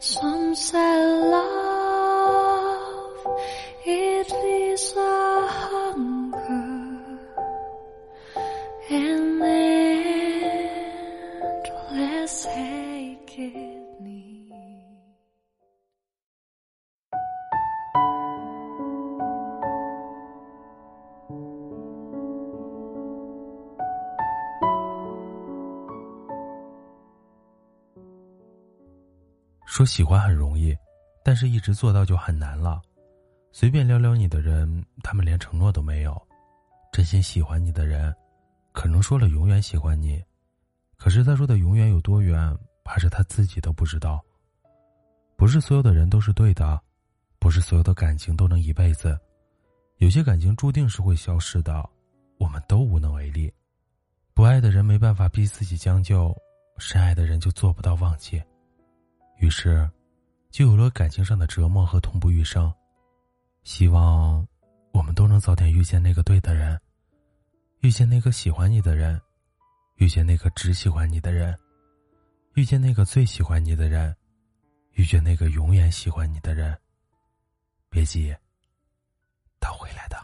Some say love, 说喜欢很容易，但是一直做到就很难了。随便撩撩你的人，他们连承诺都没有；真心喜欢你的人，可能说了永远喜欢你，可是他说的永远有多远，怕是他自己都不知道。不是所有的人都是对的，不是所有的感情都能一辈子，有些感情注定是会消失的，我们都无能为力。不爱的人没办法逼自己将就，深爱的人就做不到忘记。于是，就有了感情上的折磨和痛不欲生。希望我们都能早点遇见那个对的人，遇见那个喜欢你的人，遇见那个只喜欢你的人，遇见那个最喜欢你的人，遇见那个永远喜欢你的人。别急，他会来的。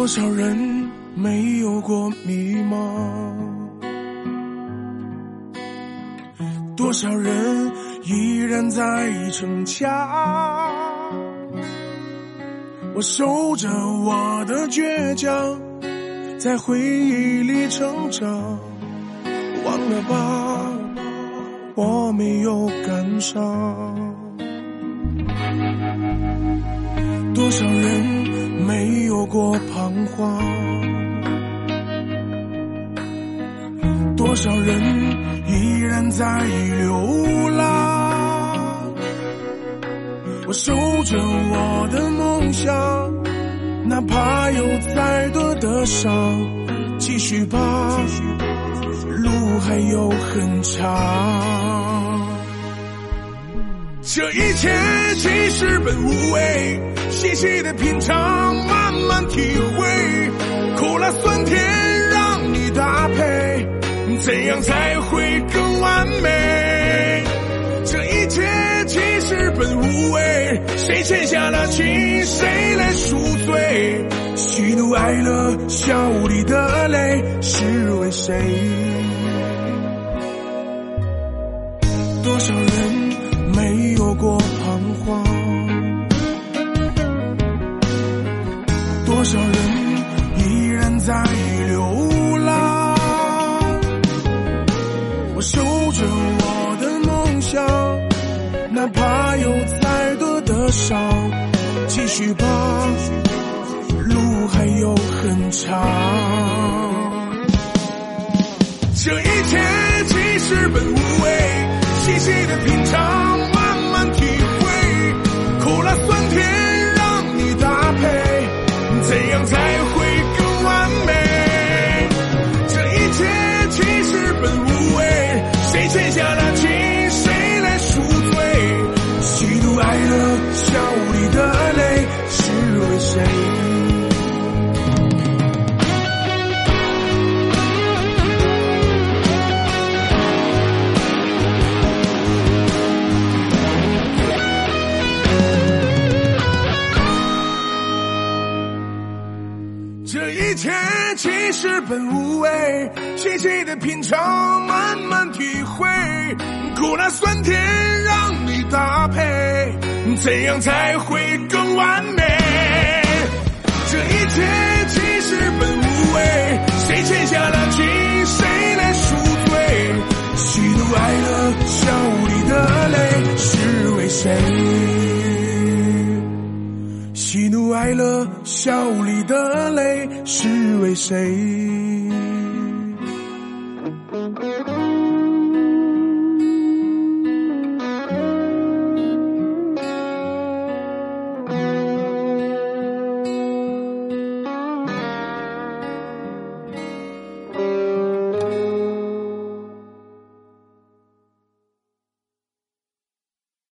多少人没有过迷茫？多少人依然在逞强？我守着我的倔强，在回忆里成长。忘了吧，我没有感伤。多少人没有过彷徨？多少人依然在流浪？我守着我的梦想，哪怕有再多的伤，继续吧，路还有很长。这一切其实本无味，细细的品尝，慢慢体会，苦辣酸甜让你搭配，怎样才会更完美？这一切其实本无味，谁欠下了情，谁来赎罪？喜怒哀乐，笑里的泪，是为谁？过彷徨，多少人依然在流浪？我守着我的梦想，哪怕有再多的伤，继续吧，路还有很长。这一切其实本无味，细细的品尝。这一切其实本无味，细细的品尝，慢慢体会，苦辣酸甜让你搭配，怎样才会更完美？这一切其实本无味，谁欠下了情，谁来赎罪？喜怒哀乐，笑里的泪是为谁？